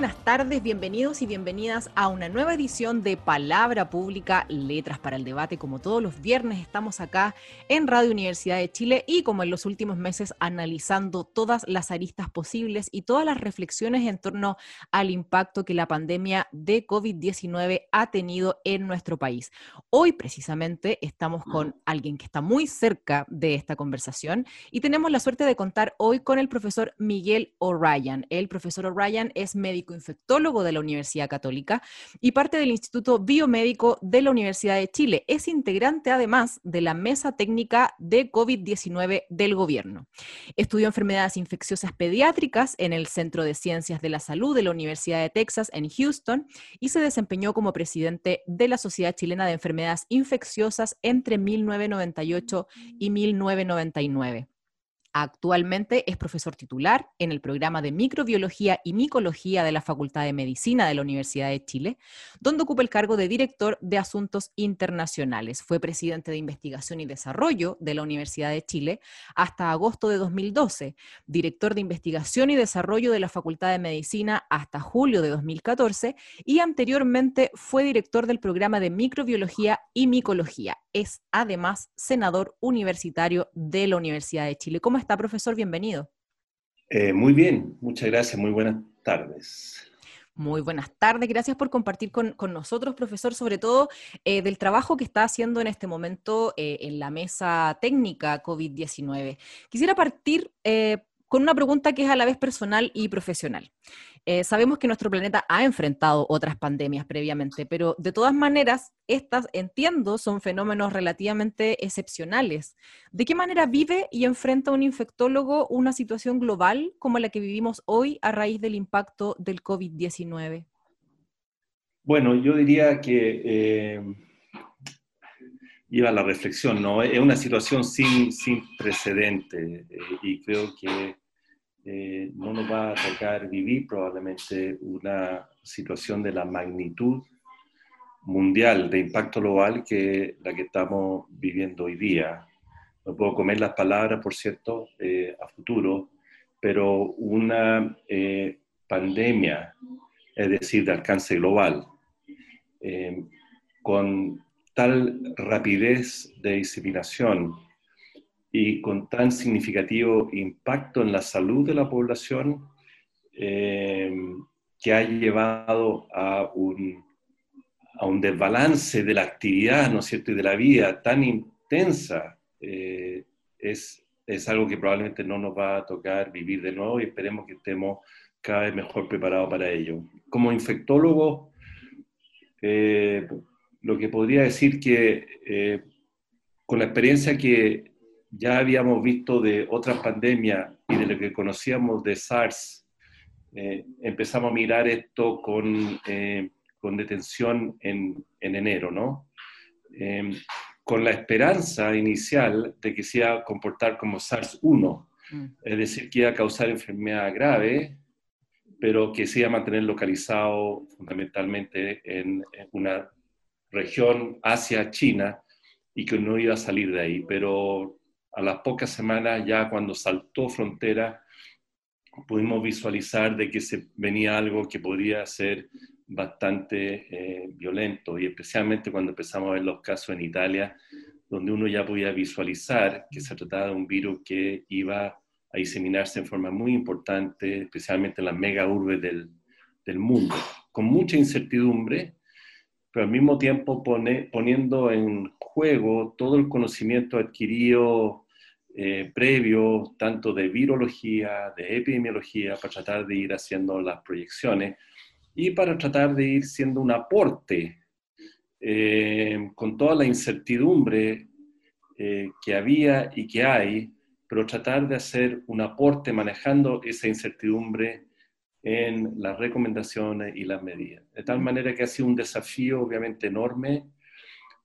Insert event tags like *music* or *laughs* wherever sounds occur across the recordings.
Buenas tardes, bienvenidos y bienvenidas a una nueva edición de Palabra Pública, Letras para el Debate. Como todos los viernes estamos acá en Radio Universidad de Chile y como en los últimos meses analizando todas las aristas posibles y todas las reflexiones en torno al impacto que la pandemia de COVID-19 ha tenido en nuestro país. Hoy precisamente estamos con alguien que está muy cerca de esta conversación y tenemos la suerte de contar hoy con el profesor Miguel O'Ryan. El profesor O'Ryan es médico infectólogo de la Universidad Católica y parte del Instituto Biomédico de la Universidad de Chile. Es integrante además de la Mesa Técnica de COVID-19 del gobierno. Estudió enfermedades infecciosas pediátricas en el Centro de Ciencias de la Salud de la Universidad de Texas en Houston y se desempeñó como presidente de la Sociedad Chilena de Enfermedades Infecciosas entre 1998 y 1999. Actualmente es profesor titular en el programa de Microbiología y Micología de la Facultad de Medicina de la Universidad de Chile, donde ocupa el cargo de director de Asuntos Internacionales. Fue presidente de Investigación y Desarrollo de la Universidad de Chile hasta agosto de 2012, director de Investigación y Desarrollo de la Facultad de Medicina hasta julio de 2014 y anteriormente fue director del programa de Microbiología y Micología. Es además senador universitario de la Universidad de Chile está, profesor? Bienvenido. Eh, muy bien, muchas gracias, muy buenas tardes. Muy buenas tardes, gracias por compartir con, nosotros, profesor, sobre todo eh, del trabajo que está haciendo en este momento eh, en la mesa técnica COVID-19. Quisiera partir con una pregunta que es a la vez personal y profesional. Eh, sabemos que nuestro planeta ha enfrentado otras pandemias previamente, pero de todas maneras, estas, entiendo, son fenómenos relativamente excepcionales. ¿De qué manera vive y enfrenta un infectólogo una situación global como la que vivimos hoy a raíz del impacto del COVID-19? Bueno, yo diría que eh, iba a la reflexión, ¿no? Es una situación sin, sin precedente eh, y creo que eh, no nos va a tocar vivir probablemente una situación de la magnitud mundial de impacto global que la que estamos viviendo hoy día. No puedo comer las palabras, por cierto, eh, a futuro, pero una eh, pandemia, es decir, de alcance global, con tal rapidez de diseminación, y con tan significativo impacto en la salud de la población eh, que ha llevado a un, a un desbalance de la actividad, ¿no es cierto?, y de la vida tan intensa, eh, es, es algo que probablemente no nos va a tocar vivir de nuevo y esperemos que estemos cada vez mejor preparados para ello. Como infectólogo, eh, lo que podría decir que con la experiencia que ya habíamos visto de otras pandemias y de lo que conocíamos de SARS, eh, empezamos a mirar esto con, eh, con detención en, en, enero, ¿no? Em, con la esperanza inicial de que se iba a comportar como SARS-1, mm. es decir, que iba a causar enfermedad grave, pero que se iba a mantener localizado fundamentalmente en, en una región Asia-China y que no iba a salir de ahí. Pero a las pocas semanas, ya cuando saltó frontera, pudimos visualizar de que se venía algo que podría ser bastante eh, violento. Y especialmente cuando empezamos a ver los casos en Italia, donde uno ya podía visualizar que se trataba de un virus que iba a diseminarse en forma muy importante, especialmente en las mega urbes del, del mundo, con mucha incertidumbre, pero al mismo tiempo poniendo en juego todo el conocimiento adquirido eh, previo, tanto de virología, de epidemiología, para tratar de ir haciendo las proyecciones y para tratar de ir siendo un aporte eh, con toda la incertidumbre eh, que había y que hay, pero tratar de hacer un aporte manejando esa incertidumbre en las recomendaciones y las medidas. De tal manera que ha sido un desafío obviamente enorme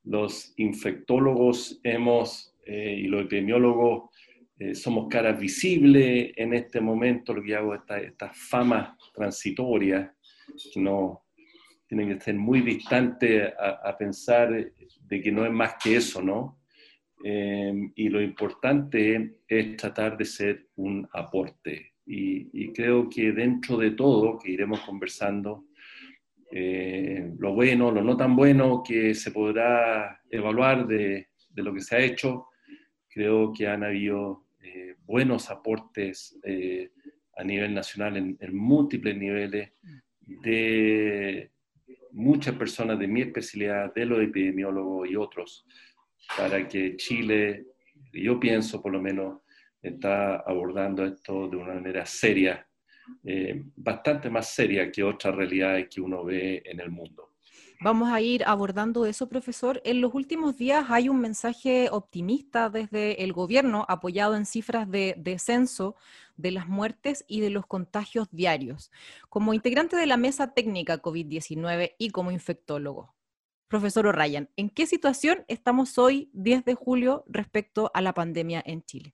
los infectólogos hemos, y los epidemiólogos somos caras visibles en este momento, lo que hago, estas esta famas transitorias, no tienen que ser muy distantes a, pensar de que no es más que eso, ¿no? Em, y lo importante es tratar de ser un aporte. Y, creo que dentro de todo, que iremos conversando, eh, lo bueno, lo no tan bueno que se podrá evaluar de, de lo que se ha hecho, creo que han habido eh, buenos aportes eh, a nivel nacional en, en múltiples niveles de muchas personas de mi especialidad, de los epidemiólogos y otros, para que Chile, yo pienso por lo menos, está abordando esto de una manera seria, eh, bastante más seria que otras realidades que uno ve en el mundo. Vamos a ir abordando eso, profesor. En los últimos días hay un mensaje optimista desde el gobierno apoyado en cifras de descenso de las muertes y de los contagios diarios. Como integrante de la mesa técnica COVID-19 y como infectólogo, profesor O'Ryan, ¿en qué situación estamos hoy, 10 de julio, respecto a la pandemia en Chile?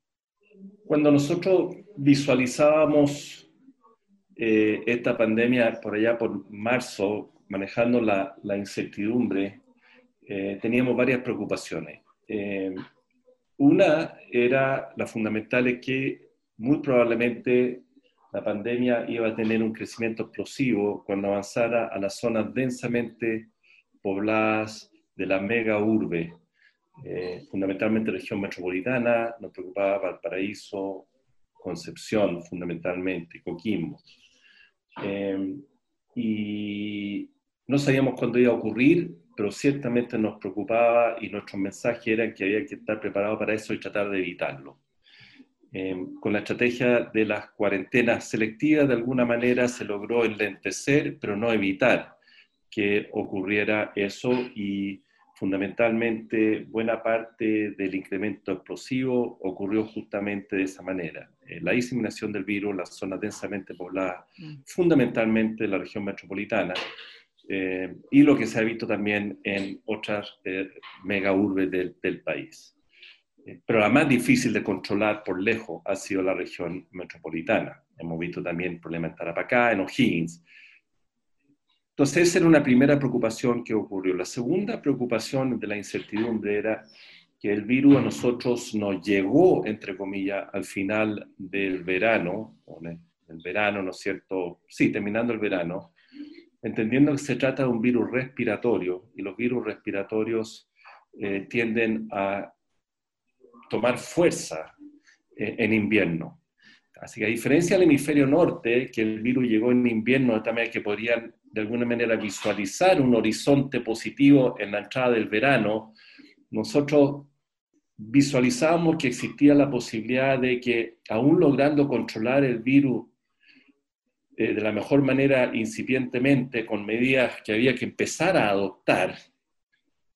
Cuando nosotros visualizábamos eh, esta pandemia por allá por marzo, manejando la, incertidumbre, eh, teníamos varias preocupaciones. Eh, una era, la fundamental es que muy probablemente la pandemia iba a tener un crecimiento explosivo cuando avanzara a las zonas densamente pobladas de la mega urbe, eh, fundamentalmente región metropolitana, nos preocupaba Valparaíso, Concepción fundamentalmente, Coquimbo. y no sabíamos cuándo iba a ocurrir, pero ciertamente nos preocupaba y nuestro mensaje era que había que estar preparado para eso y tratar de evitarlo. Em, con la estrategia de las cuarentenas selectivas, de alguna manera se logró enlentecer, pero no evitar que ocurriera eso y fundamentalmente buena parte del incremento explosivo ocurrió justamente de esa manera. Eh, la diseminación del virus en las zonas densamente pobladas, mm. fundamentalmente en la región metropolitana, eh, y lo que se ha visto también en otras eh, mega urbes del, país. Eh, pero la más difícil de controlar por lejos ha sido la región metropolitana. Hemos visto también problemas en Tarapacá, en O'Higgins. Entonces, esa era una primera preocupación que ocurrió. La segunda preocupación de la incertidumbre era que el virus a nosotros nos llegó, entre comillas, al final del verano, el verano, ¿no es cierto? Sí, terminando el verano, entendiendo que se trata de un virus respiratorio y los virus respiratorios eh, tienden a tomar fuerza eh, en invierno. Así que a diferencia del hemisferio norte, que el virus llegó en invierno, también que podrían de alguna manera visualizar un horizonte positivo en la entrada del verano, nosotros visualizamos que existía la posibilidad de que, aún logrando controlar el virus eh, de la mejor manera incipientemente, con medidas que había que empezar a adoptar,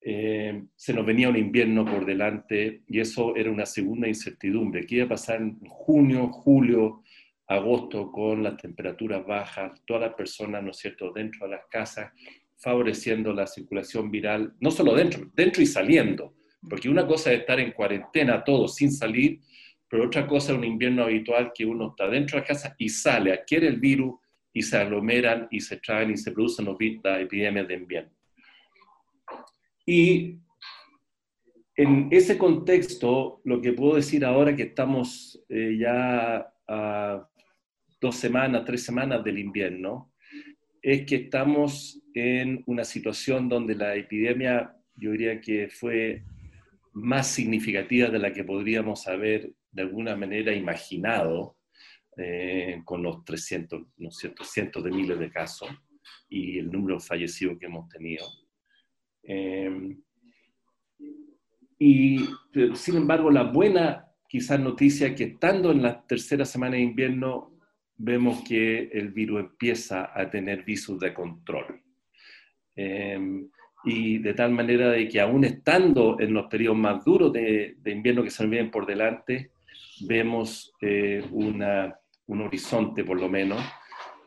eh, se nos venía un invierno por delante y eso era una segunda incertidumbre. ¿Qué iba a pasar en junio, julio, agosto con las temperaturas bajas, todas las personas, ¿no es cierto?, dentro de las casas, favoreciendo la circulación viral, no solo dentro, dentro y saliendo, porque una cosa es estar en cuarentena todos sin salir pero otra cosa es un invierno habitual que uno está dentro de la casa y sale, adquiere el virus y se aglomeran y se traen y se producen las epidemias de invierno. Y en ese contexto, lo que puedo decir ahora que estamos eh, ya a dos semanas, tres semanas del invierno, es que estamos en una situación donde la epidemia, yo diría que fue más significativa de la que podríamos haber de alguna manera imaginado eh, con los 300, ¿no cientos de miles de casos y el número fallecidos que hemos tenido. Eh, y sin embargo, la buena quizás noticia es que estando en la tercera semana de invierno, vemos que el virus empieza a tener visos de control. Eh, y de tal manera de que aún estando en los periodos más duros de, de invierno que se nos vienen por delante, vemos eh, un horizonte, por lo menos,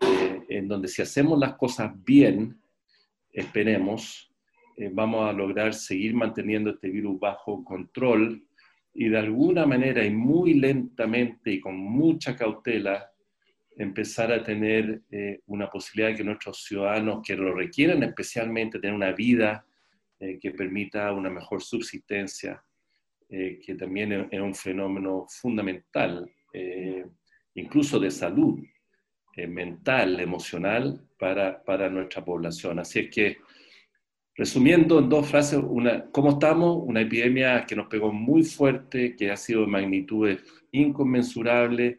eh, en donde si hacemos las cosas bien, esperemos, eh, vamos a lograr seguir manteniendo este virus bajo control y de alguna manera y muy lentamente y con mucha cautela empezar a tener eh, una posibilidad de que nuestros ciudadanos que lo requieran especialmente tener una vida eh, que permita una mejor subsistencia, que también es, un fenómeno fundamental, incluso de salud mental, emocional para, para nuestra población. Así es que Resumiendo en dos frases, una, ¿cómo estamos? Una epidemia que nos pegó muy fuerte, que ha sido de magnitudes inconmensurables,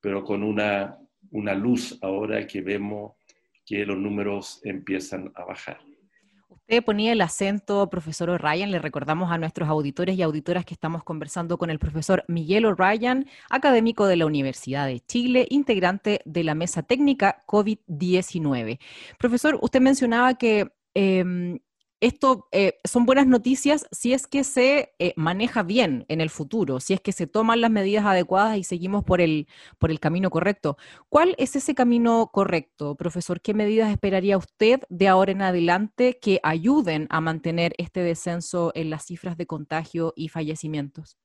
pero con una, una luz ahora que vemos que los números empiezan a bajar. Usted ponía el acento, profesor O'Ryan, le recordamos a nuestros auditores y auditoras que estamos conversando con el profesor Miguel O'Ryan, académico de la Universidad de Chile, integrante de la mesa técnica COVID-19. Profesor, usted mencionaba que Em, esto eh, son buenas noticias si es que se eh, maneja bien en el futuro, si es que se toman las medidas adecuadas y seguimos por el, por el camino correcto. ¿Cuál es ese camino correcto, profesor? ¿Qué medidas esperaría usted de ahora en adelante que ayuden a mantener este descenso en las cifras de contagio y fallecimientos?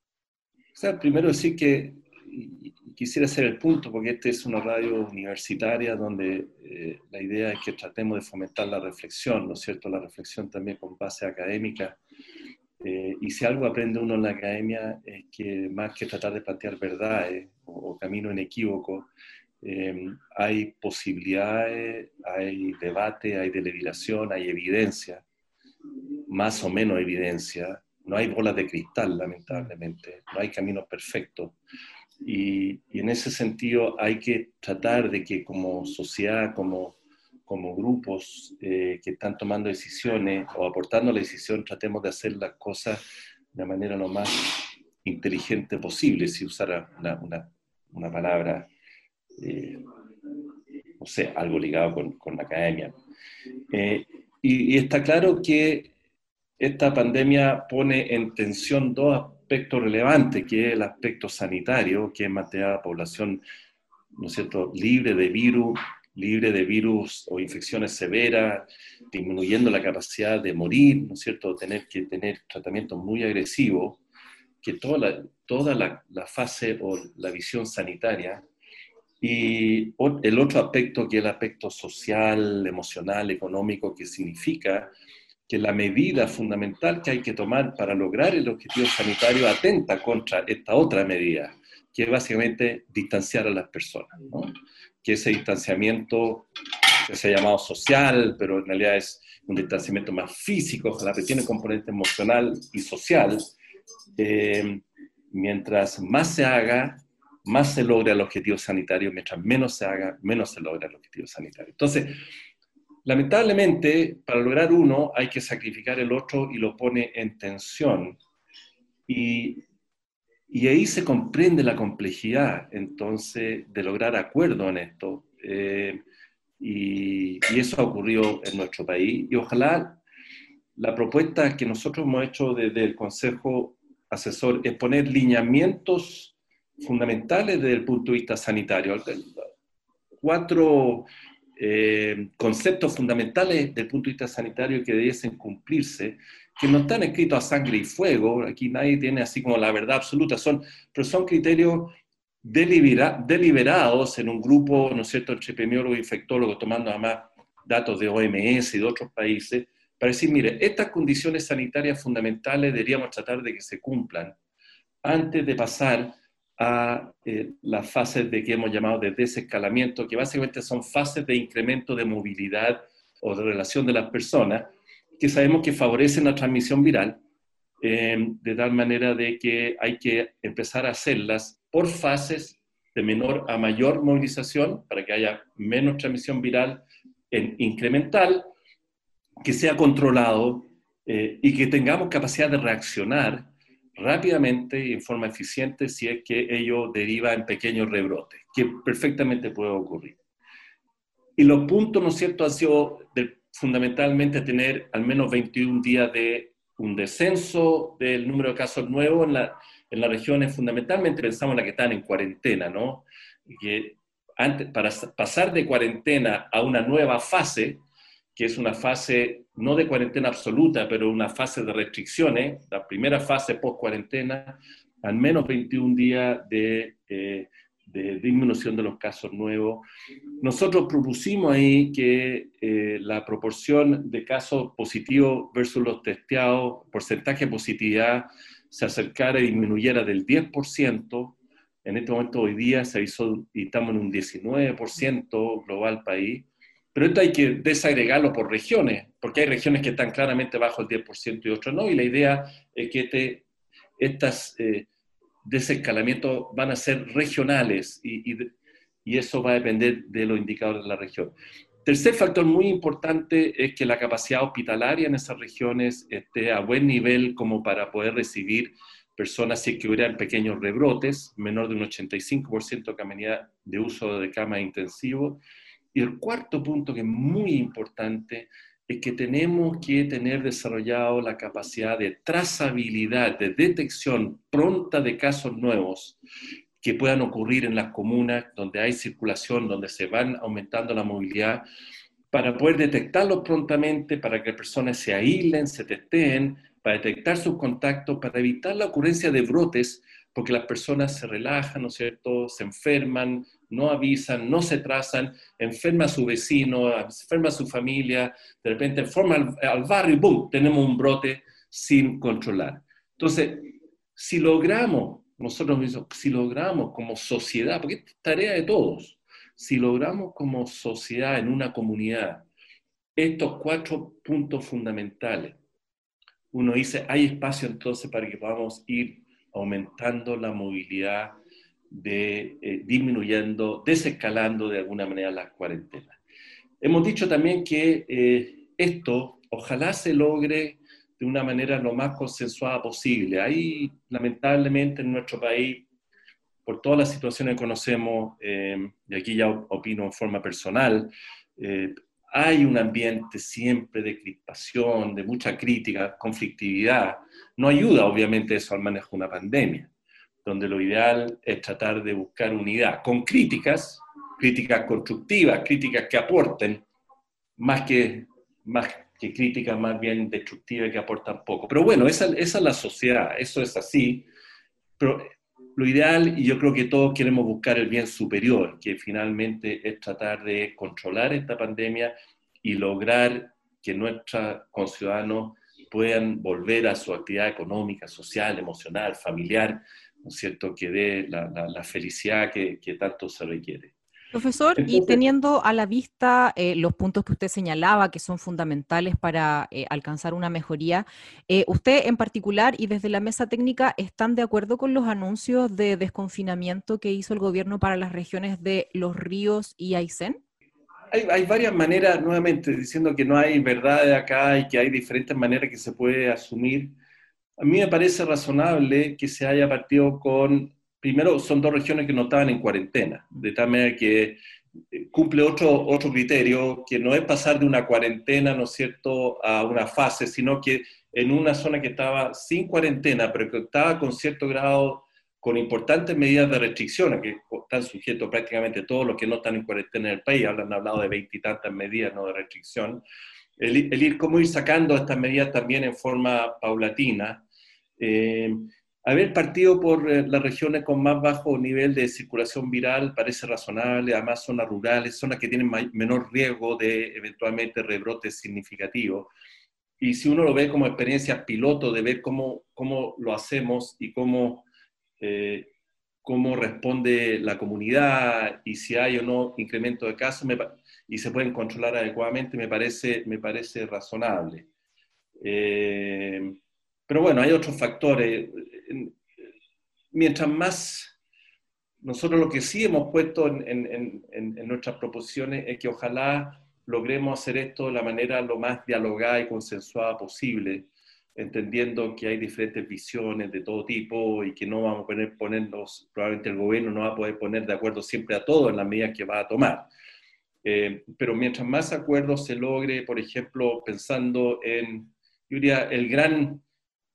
O sea, primero decir que quisiera hacer el punto, porque esta es una radio universitaria donde eh, la idea es que tratemos de fomentar la reflexión, ¿no es cierto? La reflexión también con base académica. Eh, y si algo aprende uno en la academia es que más que tratar de plantear verdades o, o caminos inequívocos, eh, hay posibilidades, hay debate, hay deliberación, hay evidencia, más o menos evidencia. No hay bolas de cristal, lamentablemente, no hay caminos perfectos. Y, en ese sentido hay que tratar de que como sociedad, como, como grupos eh, que están tomando decisiones o aportando la decisión, tratemos de hacer las cosas de manera lo más inteligente posible, si usara una, una, palabra, eh, no sé, algo ligado con, con la academia. Eh, y, y, está claro que esta pandemia pone en tensión dos aspecto relevante, que es el aspecto sanitario, que es mantener a la población, ¿no es cierto?, libre de virus, libre de virus o infecciones severas, disminuyendo la capacidad de morir, ¿no es cierto?, tener que tener tratamientos muy agresivos, que toda la, toda la, la fase o la visión sanitaria y el otro aspecto que es el aspecto social, emocional, económico, que significa que la medida fundamental que hay que tomar para lograr el objetivo sanitario atenta contra esta otra medida, que es básicamente distanciar a las personas, que ese distanciamiento que se ha llamado social, pero en realidad es un distanciamiento más físico, ojalá que tiene componente emocional y social, eh, mientras más se haga, más se logra el objetivo sanitario, mientras menos se haga, menos se logra el objetivo sanitario. Entonces, Lamentablemente, para lograr uno hay que sacrificar el otro y lo pone en tensión. Y, ahí se comprende la complejidad, entonces, de lograr acuerdo en esto. Eh, y, eso ha ocurrido en nuestro país. Y ojalá la propuesta que nosotros hemos hecho desde el Consejo Asesor es poner lineamientos fundamentales desde el punto de vista sanitario. Cuatro eh, conceptos fundamentales del punto de vista sanitario que debiesen cumplirse, que no están escritos a sangre y fuego, aquí nadie tiene así como la verdad absoluta, son, pero son criterios deliberados en un grupo, ¿no es cierto?, entre epidemiólogos y infectólogos, tomando además datos de OMS y de otros países, para decir, mire, estas condiciones sanitarias fundamentales deberíamos tratar de que se cumplan antes de pasar a eh, las fases de que hemos llamado de desescalamiento, que básicamente son fases de incremento de movilidad o de relación de las personas, que sabemos que favorecen la transmisión viral, eh, de tal manera de que hay que empezar a hacerlas por fases de menor a mayor movilización para que haya menos transmisión viral en incremental, que sea controlado eh, y que tengamos capacidad de reaccionar rápidamente y en forma eficiente si es que ello deriva en pequeños rebrotes, que perfectamente puede ocurrir. Y los puntos, ¿no es cierto?, han sido fundamentalmente tener al menos 21 días de un descenso del número de casos nuevos en, la, en las regiones, fundamentalmente pensamos en las que están en cuarentena, ¿no? que antes, para pasar de cuarentena a una nueva fase, que es una fase no de cuarentena absoluta, pero una fase de restricciones, la primera fase post-cuarentena, al menos 21 días de, eh, de, disminución de los casos nuevos. Nosotros propusimos ahí que eh, la proporción de casos positivos versus los testeados, porcentaje de positividad, se acercara y disminuyera del 10%. En este momento hoy día se hizo y estamos en un 19% global país. Pero esto hay que desagregarlo por regiones, porque hay regiones que están claramente bajo el 10% y otras no, y la idea es que este, estas eh, desescalamientos van a ser regionales y, y, y, eso va a depender de los indicadores de la región. Tercer factor muy importante es que la capacidad hospitalaria en esas regiones esté a buen nivel como para poder recibir personas si que hubieran pequeños rebrotes, menor de un 85% de de uso de cama intensivo, y el cuarto punto que es muy importante es que tenemos que tener desarrollado la capacidad de trazabilidad, de detección pronta de casos nuevos que puedan ocurrir en las comunas donde hay circulación, donde se van aumentando la movilidad, para poder detectarlos prontamente, para que personas se aíslen, se testeen, para detectar sus contactos, para evitar la ocurrencia de brotes, porque las personas se relajan, ¿no es cierto?, se enferman, no avisan, no se trazan, enferma a su vecino, enferma a su familia, de repente enferma al, barrio y ¡boom! Tenemos un brote sin controlar. Entonces, si logramos, nosotros mismos, si logramos como sociedad, porque es tarea de todos, si logramos como sociedad en una comunidad estos cuatro puntos fundamentales, uno dice, hay espacio entonces para que podamos ir aumentando la movilidad de eh, disminuyendo, desescalando de alguna manera las cuarentenas. Hemos dicho también que eh, esto ojalá se logre de una manera lo más consensuada posible. Hay, lamentablemente, en nuestro país, por todas las situaciones que conocemos, eh, y aquí ya opino en forma personal, hay un ambiente siempre de crispación, de mucha crítica, conflictividad. No ayuda, obviamente, eso al manejo de una pandemia donde lo ideal es tratar de buscar unidad, con críticas, críticas constructivas, críticas que aporten, más que, más que críticas más bien destructivas que aportan poco. Pero bueno, esa, esa es la sociedad, eso es así, pero lo ideal, y yo creo que todos queremos buscar el bien superior, que finalmente es tratar de controlar esta pandemia y lograr que nuestros conciudadanos puedan volver a su actividad económica, social, emocional, familiar, ¿no es cierto?, que dé la, felicidad que, tanto se requiere. Profesor, y teniendo a la vista eh, los puntos que usted señalaba que son fundamentales para eh, alcanzar una mejoría, eh, ¿usted en particular y desde la mesa técnica están de acuerdo con los anuncios de desconfinamiento que hizo el gobierno para las regiones de Los Ríos y Aysén? Hay, hay, varias maneras, nuevamente, diciendo que no hay verdad acá y que hay diferentes maneras que se puede asumir. A mí me parece razonable que se haya partido con, primero, son dos regiones que no estaban en cuarentena, de tal manera que eh, cumple otro, otro criterio, que no es pasar de una cuarentena, ¿no es cierto?, a una fase, sino que en una zona que estaba sin cuarentena, pero que estaba con cierto grado, con importantes medidas de restricción, que están sujetos prácticamente todos los que no están en cuarentena en el país, han hablado de veintitantas medidas ¿no? de restricción, el, ir, cómo ir sacando estas medidas también en forma paulatina. Eh, haber partido por eh, las regiones con más bajo nivel de circulación viral parece razonable, además zonas rurales, zonas que tienen menor riesgo de eventualmente rebrotes significativos. Y si uno lo ve como experiencia piloto de ver cómo, cómo lo hacemos y cómo, eh, cómo responde la comunidad y si hay o no incremento de casos, me, y se pueden controlar adecuadamente, me parece, me parece razonable. Eh, pero bueno, hay otros factores. Mientras más, nosotros lo que sí hemos puesto en, en, en, nuestras proposiciones es que ojalá logremos hacer esto de la manera lo más dialogada y consensuada posible, entendiendo que hay diferentes visiones de todo tipo y que no vamos a poner, ponernos, probablemente el gobierno no va a poder poner de acuerdo siempre a todo en las medidas que va a tomar. Eh, pero mientras más acuerdos se logre, por ejemplo, pensando en, yo diría, el gran,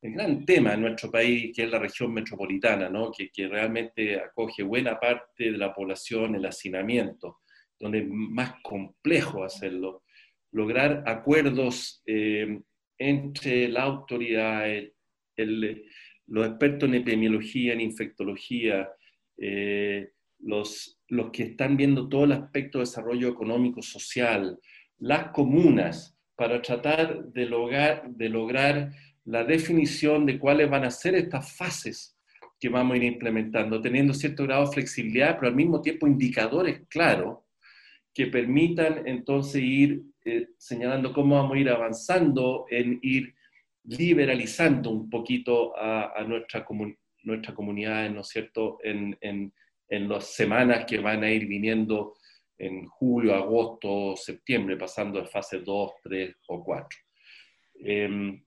el gran tema en nuestro país, que es la región metropolitana, ¿no? que, que realmente acoge buena parte de la población, el hacinamiento, donde es más complejo hacerlo. lograr acuerdos eh, entre la autoridad, los expertos en epidemiología, en infectología, eh, los, los que están viendo todo el aspecto de desarrollo económico, social, las comunas, para tratar de lograr, de lograr la definición de cuáles van a ser estas fases que vamos a ir implementando, teniendo cierto grado de flexibilidad, pero al mismo tiempo indicadores claros que permitan entonces ir eh, señalando cómo vamos a ir avanzando en ir liberalizando un poquito a, nuestra, nuestra comunidad, ¿no es cierto?, en, en, en las semanas que van a ir viniendo en julio, agosto, septiembre, pasando de fase 2, 3 o 4. Em,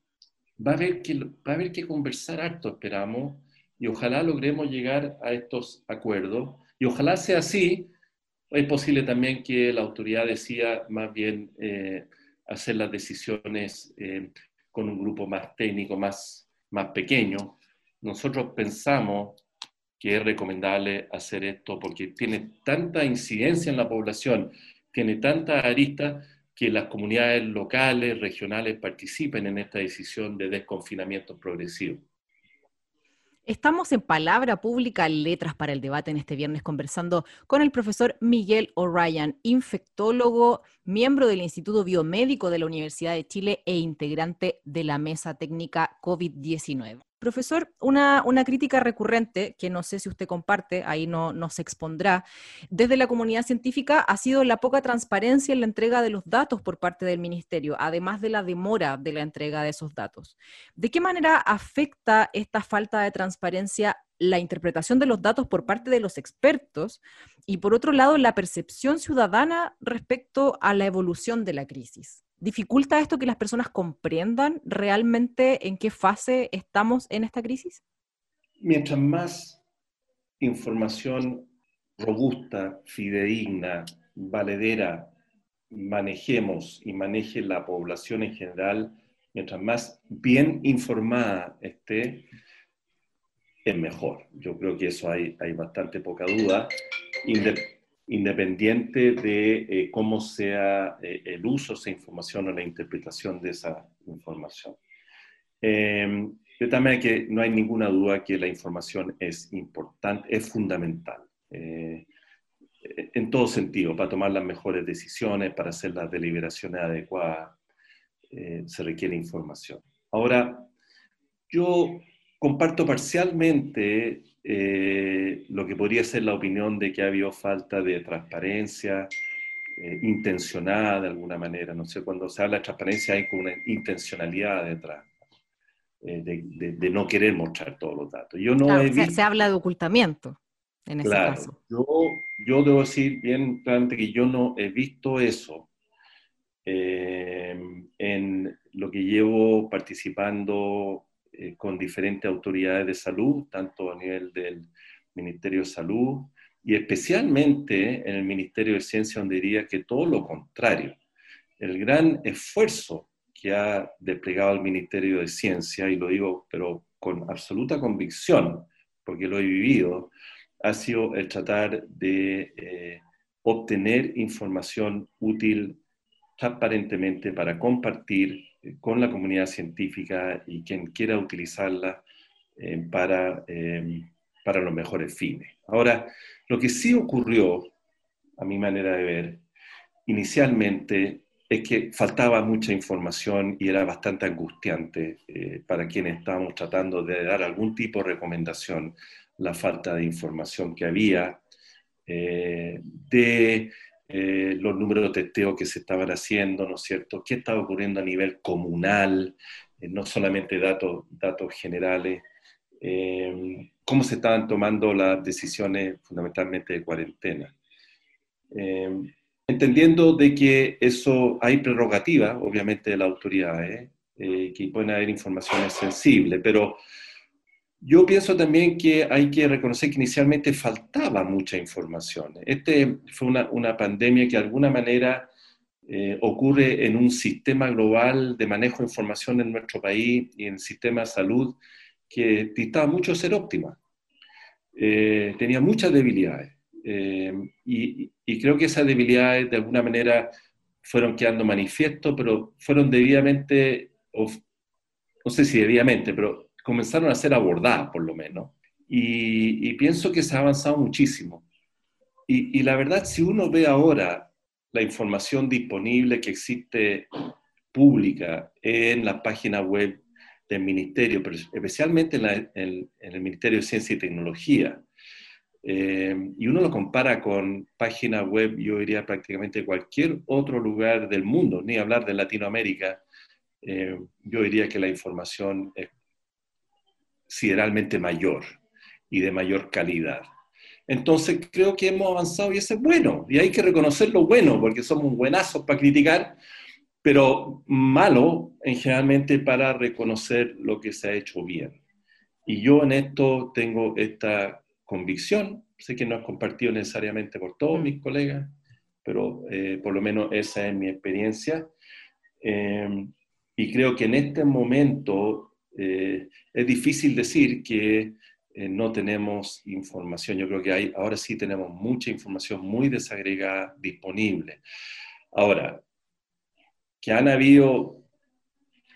va, a haber que, va a haber que conversar harto, esperamos, y ojalá logremos llegar a estos acuerdos. Y ojalá sea así, es posible también que la autoridad decida más bien eh, hacer las decisiones eh, con un grupo más técnico, más, más pequeño. Nosotros pensamos que es recomendable hacer esto porque tiene tanta incidencia en la población, tiene tanta arista que las comunidades locales, regionales participen en esta decisión de desconfinamiento progresivo. Estamos en Palabra Pública, Letras para el Debate en este viernes conversando con el profesor Miguel O'Ryan, infectólogo, miembro del Instituto Biomédico de la Universidad de Chile e integrante de la Mesa Técnica COVID-19. Profesor, una, crítica recurrente, que no sé si usted comparte, ahí no, no, se expondrá, desde la comunidad científica ha sido la poca transparencia en la entrega de los datos por parte del Ministerio, además de la demora de la entrega de esos datos. ¿De qué manera afecta esta falta de transparencia la interpretación de los datos por parte de los expertos y, por otro lado, la percepción ciudadana respecto a la evolución de la crisis? ¿Dificulta esto que las personas comprendan realmente en qué fase estamos en esta crisis? Mientras más información robusta, fidedigna, valedera manejemos y maneje la población en general, mientras más bien informada esté, es mejor. Yo creo que eso hay, hay bastante poca duda independiente de eh, cómo sea eh, el uso de esa información o la interpretación de esa información. Em, de tal manera que no hay ninguna duda que la información es importante, es fundamental, eh, en todo sentido, para tomar las mejores decisiones, para hacer las deliberaciones adecuadas, se requiere información. Ahora, yo comparto parcialmente eh, lo que podría ser la opinión de que ha habido falta de transparencia eh, intencionada de alguna manera. No sé, cuando se habla de transparencia hay como una intencionalidad detrás. Eh, de, no querer mostrar todos los datos. Yo no se, habla de ocultamiento en ese caso. Yo, yo debo decir bien claramente que yo no he visto eso en lo que llevo participando eh, con diferentes autoridades de salud, tanto a nivel del Ministerio de Salud y especialmente en el Ministerio de Ciencia, donde diría que todo lo contrario. El gran esfuerzo que ha desplegado el Ministerio de Ciencia, y lo digo pero con absoluta convicción, porque lo he vivido, ha sido el tratar de eh, obtener información útil transparentemente para compartir con la comunidad científica y quien quiera utilizarla eh, para, eh, para los mejores fines. Ahora, lo que sí ocurrió, a mi manera de ver, inicialmente es que faltaba mucha información y era bastante angustiante eh, para quienes estábamos tratando de dar algún tipo de recomendación, la falta de información que había, de eh, los números de testeo que se estaban haciendo, ¿no es cierto? ¿Qué estaba ocurriendo a nivel comunal? Eh, no solamente datos, datos generales. Eh, ¿Cómo se estaban tomando las decisiones fundamentalmente de cuarentena? entendiendo de que eso hay prerrogativa, obviamente, de la autoridad, que pueden haber informaciones sensibles, pero yo pienso también que hay que reconocer que inicialmente faltaba mucha información. Este fue una, pandemia que de alguna manera eh, ocurre en un sistema global de manejo de información en nuestro país y en el sistema de salud que distaba mucho ser óptima. Eh, tenía muchas debilidades. Eh, y, y, creo que esas debilidades de alguna manera fueron quedando manifiestos, pero fueron debidamente, no sé si debidamente, pero comenzaron a ser abordadas por lo menos. Y, pienso que se ha avanzado muchísimo. Y, y, la verdad, si uno ve ahora la información disponible que existe pública en la página web del ministerio, pero especialmente en, el Ministerio de Ciencia y Tecnología, eh, y uno lo compara con página web, yo diría prácticamente cualquier otro lugar del mundo, ni hablar de Latinoamérica, eh, yo diría que la información es sideralmente mayor y de mayor calidad. Entonces creo que hemos avanzado y eso es bueno, y hay que reconocer lo bueno, porque somos buenazos para criticar, pero malo en generalmente para reconocer lo que se ha hecho bien. Y yo en esto tengo esta convicción, sé que no es compartido necesariamente por todos mm. mis colegas, pero eh, por lo menos esa es mi experiencia. Em, y creo que en este momento eh, es difícil decir que eh, no tenemos información. Yo creo que hay, ahora sí tenemos mucha información muy desagregada disponible. Ahora, que han habido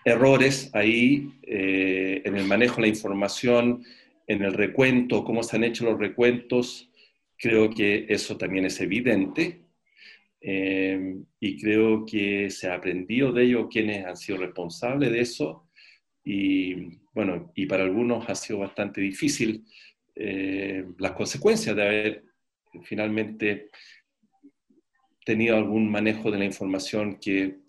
errores ahí eh, en el manejo de la información, en el recuento, cómo se han hecho los recuentos, creo que eso también es evidente. Y creo que se ha aprendido de ello quienes han sido responsables de eso. Y bueno, y para algunos ha sido bastante difícil eh, las consecuencias de haber finalmente tenido algún manejo de la información que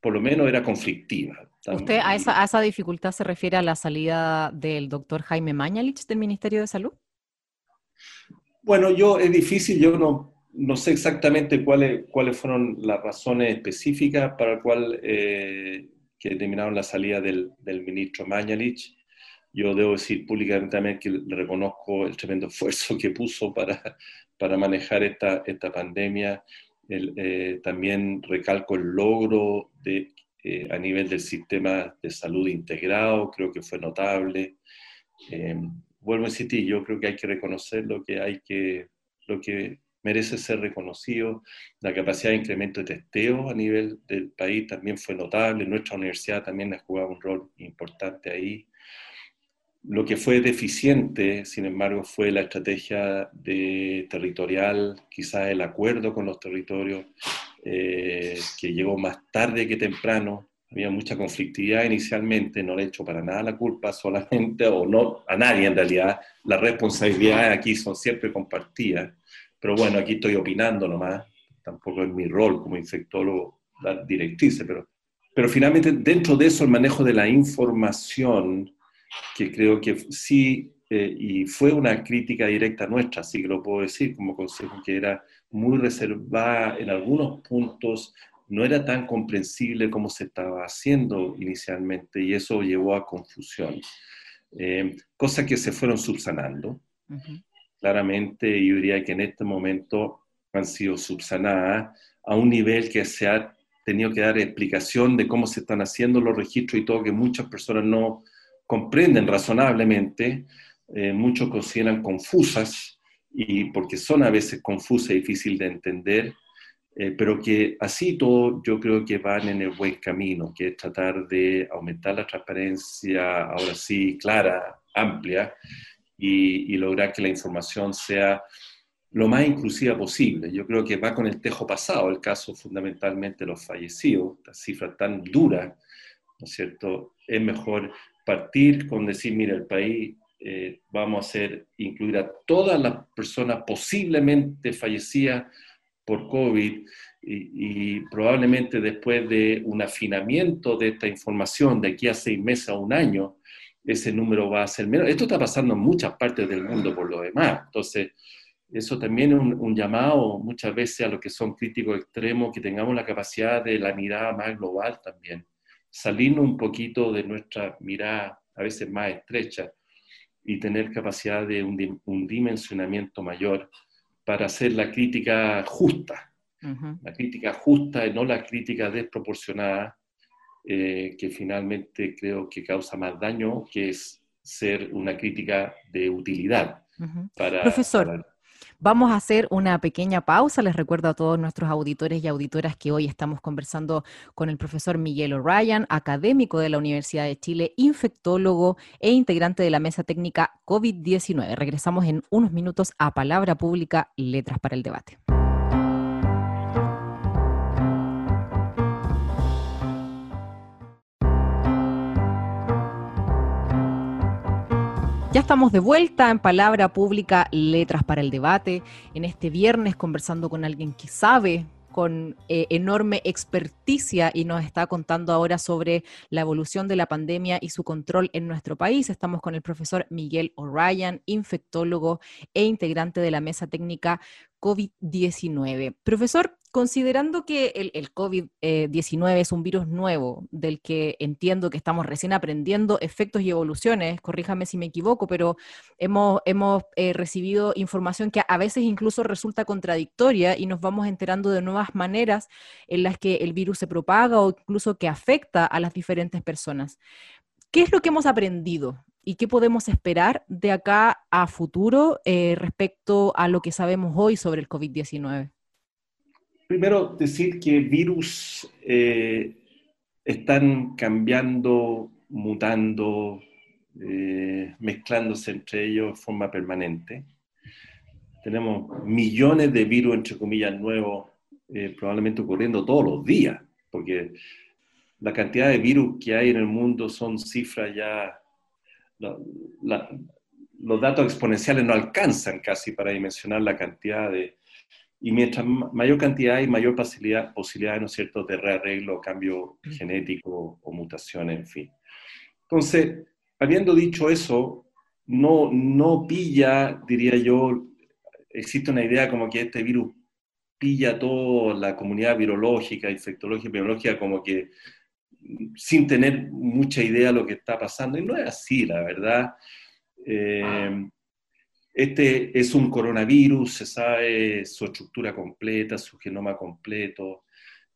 por lo menos era conflictiva. ¿Usted a esa, esa dificultad se refiere a la salida del doctor Jaime Mañalich del Ministerio de Salud? Bueno, yo es difícil, yo no, no sé exactamente cuáles, cuáles fueron las razones específicas para cual eh, que determinaron la salida del, del, ministro Mañalich. Yo debo decir públicamente también que le reconozco el tremendo esfuerzo que puso para, para manejar esta, esta pandemia eh, también recalco el logro de, eh, a nivel del sistema de salud integrado, creo que fue notable. Eh, vuelvo a insistir, yo creo que hay que reconocer lo que, hay que, lo que merece ser reconocido. La capacidad de incremento de testeo a nivel del país también fue notable. Nuestra universidad también ha jugado un rol importante ahí. Lo que fue deficiente, sin embargo, fue la estrategia territorial, quizás el acuerdo con los territorios, eh, que llegó más tarde que temprano. Había mucha conflictividad inicialmente, no le he hecho para nada la culpa solamente, o no a nadie en realidad. Las responsabilidades aquí son siempre compartidas. Pero bueno, aquí estoy opinando nomás, tampoco es mi rol como infectólogo dar directrices, pero, pero finalmente dentro de eso el manejo de la información que creo que sí, eh, y fue una crítica directa nuestra, así que lo puedo decir como consejo, que era muy reservada en algunos puntos, no era tan comprensible como se estaba haciendo inicialmente y eso llevó a confusión. Eh, cosas que se fueron subsanando. Claramente yo diría que en este momento han sido subsanadas a un nivel que se ha tenido que dar explicación de cómo se están haciendo los registros y todo, que muchas personas no, comprenden razonablemente, eh, muchos consideran confusas, y porque son a veces confusas y difíciles de entender, eh, pero que así todo yo creo que van en el buen camino, que es tratar de aumentar la transparencia, ahora sí, clara, amplia, y, y lograr que la información sea lo más inclusiva posible. Yo creo que va con el tejo pasado, el caso fundamentalmente de los fallecidos, la cifra tan dura, ¿no es cierto? Es mejor partir con decir, mira, el país eh, vamos a hacer, incluir a todas las personas posiblemente fallecidas por COVID y, probablemente después de un afinamiento de esta información de aquí a seis meses a un año, ese número va a ser menos. Esto está pasando en muchas partes del mundo por lo demás. Entonces, eso también es un, un, llamado muchas veces a lo que son críticos extremos, que tengamos la capacidad de la mirada más global también salirnos un poquito de nuestra mirada a veces más estrecha y tener capacidad de un, dimensionamiento mayor para hacer la crítica justa, la crítica justa y no la crítica desproporcionada, eh, que finalmente creo que causa más daño, que es ser una crítica de utilidad. Profesor, Vamos a hacer una pequeña pausa. Les recuerdo a todos nuestros auditores y auditoras que hoy estamos conversando con el profesor Miguel O'Ryan, académico de la Universidad de Chile, infectólogo e integrante de la mesa técnica COVID-19. Regresamos en unos minutos a Palabra Pública, Letras para el Debate. Ya estamos de vuelta en Palabra Pública, Letras para el Debate, en este viernes conversando con alguien que sabe con eh, enorme experticia y nos está contando ahora sobre la evolución de la pandemia y su control en nuestro país. Estamos con el profesor Miguel O'Ryan, infectólogo e integrante de la mesa técnica COVID-19. Profesor, considerando que el, COVID-19 es un virus nuevo, del que entiendo que estamos recién aprendiendo efectos y evoluciones, corríjame si me equivoco, pero hemos, hemos eh, recibido información que a veces incluso resulta contradictoria y nos vamos enterando de nuevas maneras en las que el virus se propaga o incluso que afecta a las diferentes personas. ¿Qué es lo que hemos aprendido y qué podemos esperar de acá a futuro eh, respecto a lo que sabemos hoy sobre el COVID-19? Primero, decir que virus eh, están cambiando, mutando, eh, mezclándose entre ellos de forma permanente. Tenemos millones de virus, entre comillas, nuevos, probablemente ocurriendo todos los días, porque la cantidad de virus que hay en el mundo son cifras ya... los datos exponenciales no alcanzan casi para dimensionar la cantidad de, y mientras mayor cantidad y mayor posibilidad, posibilidad ¿no es cierto?, de rearreglo, cambio genético o mutaciones, en fin. Entonces, habiendo dicho eso, no, no pilla, diría yo, existe una idea como que este virus pilla toda la comunidad virológica, infectológica, biológica, como que sin tener mucha idea de lo que está pasando. Y no es así, la verdad. Eh, este es un coronavirus, se sabe su estructura completa, su genoma completo,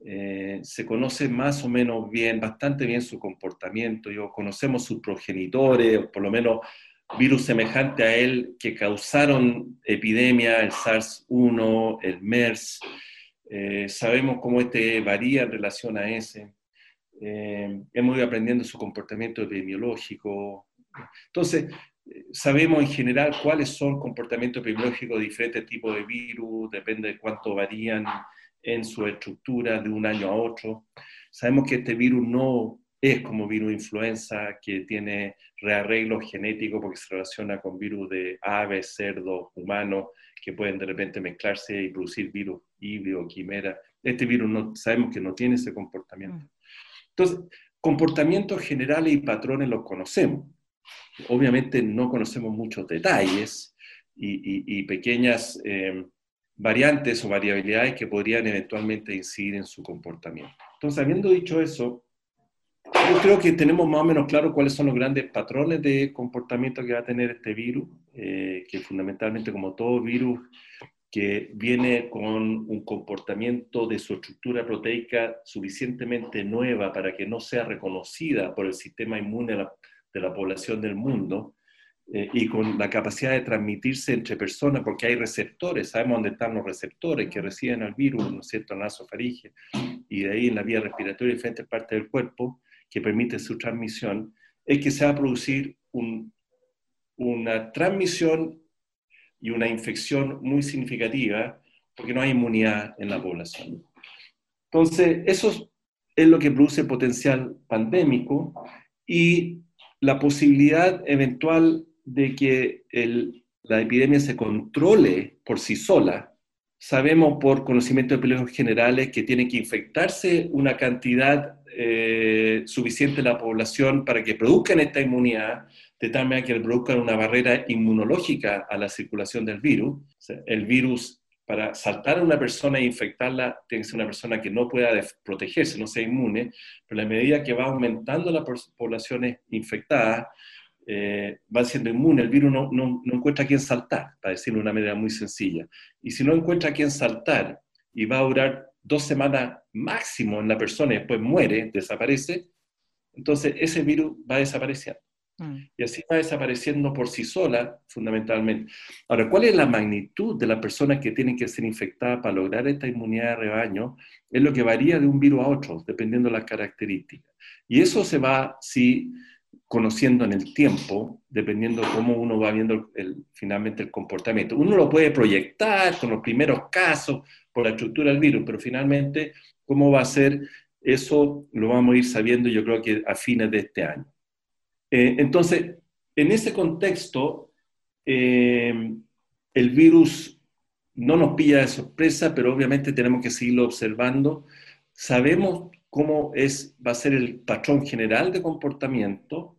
eh, se conoce más o menos bien, bastante bien su comportamiento, yo, conocemos sus progenitores, por lo menos virus semejante a él que causaron epidemia, el SARS-1, el MERS, eh, sabemos cómo este varía en relación a ese, eh, hemos ido aprendiendo su comportamiento epidemiológico. Entonces, sabemos en general cuáles son comportamientos epidemiológicos de diferentes tipos de virus, depende de cuánto varían en su estructura de un año a otro. Sabemos que este virus no es como virus influenza, que tiene rearreglos genéticos porque se relaciona con virus de aves, cerdos, humanos, que pueden de repente mezclarse y producir virus híbrido, quimera. Este virus no, sabemos que no tiene ese comportamiento. Entonces, comportamientos generales y patrones los conocemos obviamente no conocemos muchos detalles y, pequeñas eh, variantes o variabilidades que podrían eventualmente incidir en su comportamiento. Entonces, habiendo dicho eso, yo creo que tenemos más o menos claro cuáles son los grandes patrones de comportamiento que va a tener este virus, eh, que fundamentalmente como todo virus que viene con un comportamiento de su estructura proteica suficientemente nueva para que no sea reconocida por el sistema inmune de la población del mundo eh, y con la capacidad de transmitirse entre personas, porque hay receptores, sabemos dónde están los receptores que reciben al virus, ¿no es cierto?, en la nasofaringe, y de ahí en la vía respiratoria y diferentes partes del cuerpo, que permite su transmisión, es que se va a producir una transmisión y una infección muy significativa porque no hay inmunidad en la población. Entonces, eso es lo que produce potencial pandémico y la posibilidad eventual de que la epidemia se controle por sí sola, sabemos por conocimiento de peligros generales que tiene que infectarse una cantidad eh, suficiente de la población para que produzcan esta inmunidad, de tal manera que produzcan una barrera inmunológica a la circulación del virus. el virus para saltar a una persona e infectarla, tiene que ser una persona que no pueda protegerse, no sea inmune, pero a medida que va aumentando las poblaciones infectadas, eh, va siendo inmune, el virus no, no, no, encuentra a quién saltar, para decirlo de una manera muy sencilla. Y si no encuentra a quién saltar y va a durar dos semanas máximo en la persona y después muere, desaparece, entonces ese virus va. Mm. Y así va desapareciendo por sí sola, fundamentalmente. Ahora, ¿cuál es la magnitud de las personas que tienen que ser infectadas para lograr esta inmunidad de rebaño? Es lo que varía de un virus a otro, dependiendo de las características. Y eso se va, sí, conociendo en el tiempo, dependiendo cómo uno va viendo finalmente el comportamiento. Uno lo puede proyectar con los primeros casos por la estructura del virus, pero finalmente cómo va a ser, eso lo vamos a ir sabiendo yo creo que a fines de este año. Eh, entonces, en ese contexto, eh, el virus no nos pilla de sorpresa, pero obviamente tenemos que seguirlo observando. Sabemos cómo es, va a ser el patrón general de comportamiento,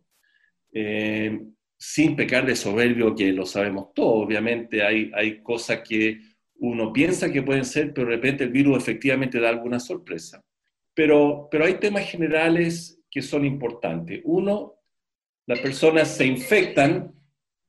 eh, sin pecar de soberbio, que lo sabemos todo. Obviamente hay, hay cosas que uno piensa que pueden ser, pero de repente el virus efectivamente da alguna sorpresa. Pero, pero hay temas generales que son importantes. Uno, las personas se infectan,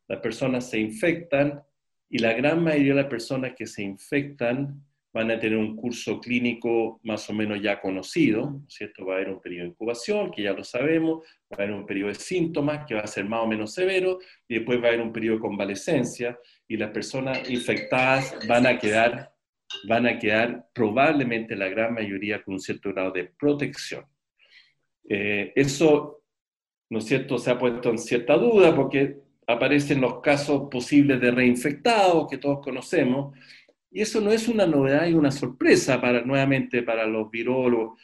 las personas se infectan y la gran mayoría de las personas que se infectan van a tener un curso clínico más o menos ya conocido, ¿cierto? Va a haber un periodo de incubación, que ya lo sabemos, va a haber un periodo de síntomas, que va a ser más o menos severo, y después va a haber un periodo de convalescencia, y las personas infectadas van a quedar, van a quedar probablemente la gran mayoría con un cierto grado de protección. Eh, eso, ¿no es cierto?, se ha puesto en cierta duda porque aparecen los casos posibles de reinfectados que todos conocemos, y eso no es una novedad y una sorpresa para, nuevamente para los virólogos.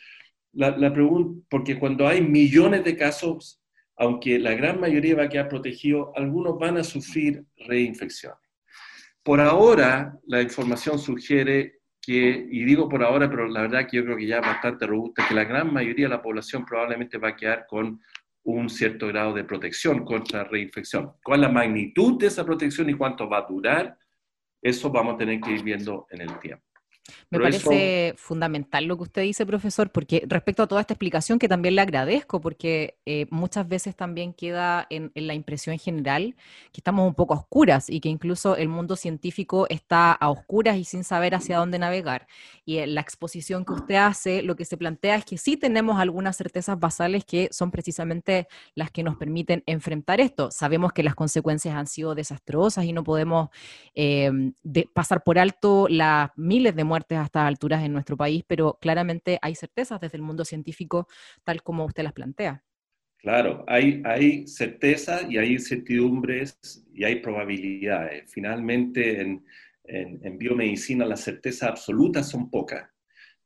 La, pregunta, porque cuando hay millones de casos, aunque la gran mayoría va a quedar protegido, algunos van a sufrir reinfecciones. Por ahora, la información sugiere que, y digo por ahora, pero la verdad que yo creo que ya es bastante robusta, que la gran mayoría de la población probablemente va a quedar con un cierto grado de protección contra reinfección. ¿Cuál es la magnitud de esa protección y cuánto va a durar? Eso vamos a tener que ir viendo en el tiempo. Me parece fundamental lo que usted dice, profesor, porque respecto a toda esta explicación, que también le agradezco, porque eh, muchas veces también queda en, la impresión general que estamos un poco a oscuras y que incluso el mundo científico está a oscuras y sin saber hacia dónde navegar. Y la exposición que usted hace, lo que se plantea es que sí tenemos algunas certezas basales que son precisamente las que nos permiten enfrentar esto. Sabemos que las consecuencias han sido desastrosas y no podemos eh, pasar por alto las miles de muertes muertes a estas alturas en nuestro país, pero claramente hay certezas desde el mundo científico, tal como usted las plantea. Claro, hay, hay certezas y hay incertidumbres y hay probabilidades. Finalmente, en, en, biomedicina las certezas absolutas son pocas,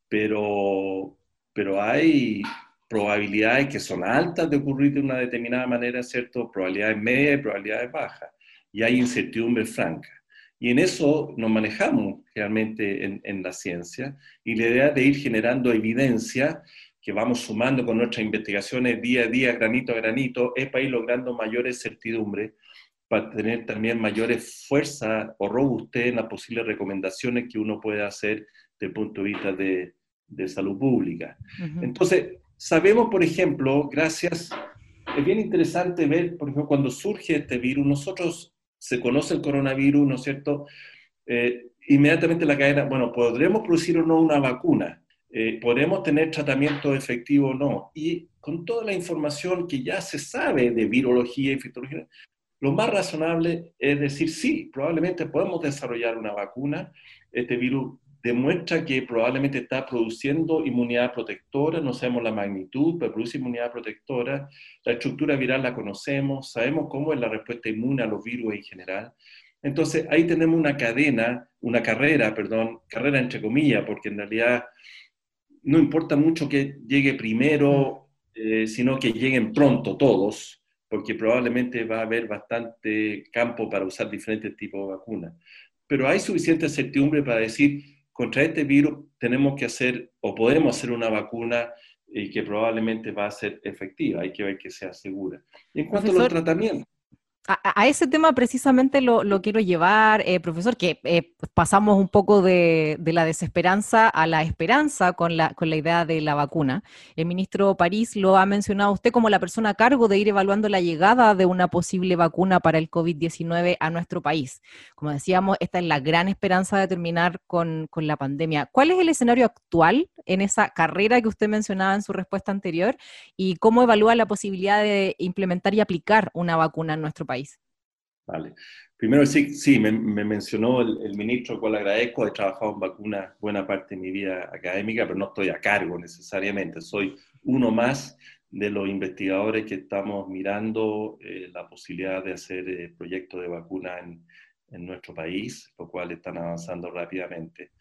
pero, pero hay probabilidades que son altas de ocurrir de una determinada manera, ¿cierto? Probabilidades medias y probabilidades bajas. Y hay incertidumbre franca. Y en eso nos manejamos realmente en, la ciencia y la idea de ir generando evidencia que vamos sumando con nuestras investigaciones día a día, granito a granito, es para ir logrando mayores certidumbres, para tener también mayores fuerza o robustez en las posibles recomendaciones que uno puede hacer desde el punto de vista de, de salud pública. Entonces, sabemos, por ejemplo, gracias, es bien interesante ver, por ejemplo, cuando surge este virus, nosotros se conoce el coronavirus, ¿no es cierto? Eh, inmediatamente la cadena, bueno, ¿podremos producir o no una vacuna? Eh, ¿Podemos tener tratamiento efectivo o no? Y con toda la información que ya se sabe de virología y fitología, lo más razonable es decir, sí, probablemente podemos desarrollar una vacuna. Este virus demuestra que probablemente está produciendo inmunidad protectora, no sabemos la magnitud, pero produce inmunidad protectora, la estructura viral la conocemos, sabemos cómo es la respuesta inmune a los virus en general. Entonces ahí tenemos una cadena, una carrera, perdón, carrera entre comillas, porque en realidad no importa mucho que llegue primero, eh, sino que lleguen pronto todos, porque probablemente va a haber bastante campo para usar diferentes tipos de vacunas. Pero hay suficiente certidumbre para decir, contra este virus tenemos que hacer o podemos hacer una vacuna y que probablemente va a ser efectiva. Hay que ver que sea segura. en cuanto a los tratamientos, A, ese tema precisamente lo, quiero llevar, eh, profesor, que eh, pasamos un poco de, la desesperanza a la esperanza con la, idea de la vacuna. El ministro París lo ha mencionado usted como la persona a cargo de ir evaluando la llegada de una posible vacuna para el COVID-19 a nuestro país. Como decíamos, esta es la gran esperanza de terminar con, con la pandemia. ¿Cuál es el escenario actual en esa carrera que usted mencionaba en su respuesta anterior y cómo evalúa la posibilidad de implementar y aplicar una vacuna en nuestro país? País. Vale. Primero, sí, sí me, mencionó el, ministro, cual agradezco. He trabajado en vacunas buena parte de mi vida académica, pero no estoy a cargo necesariamente. Soy uno más de los investigadores que estamos mirando eh, la posibilidad de hacer eh, proyectos de vacuna en, en, nuestro país, lo cual están avanzando rápidamente.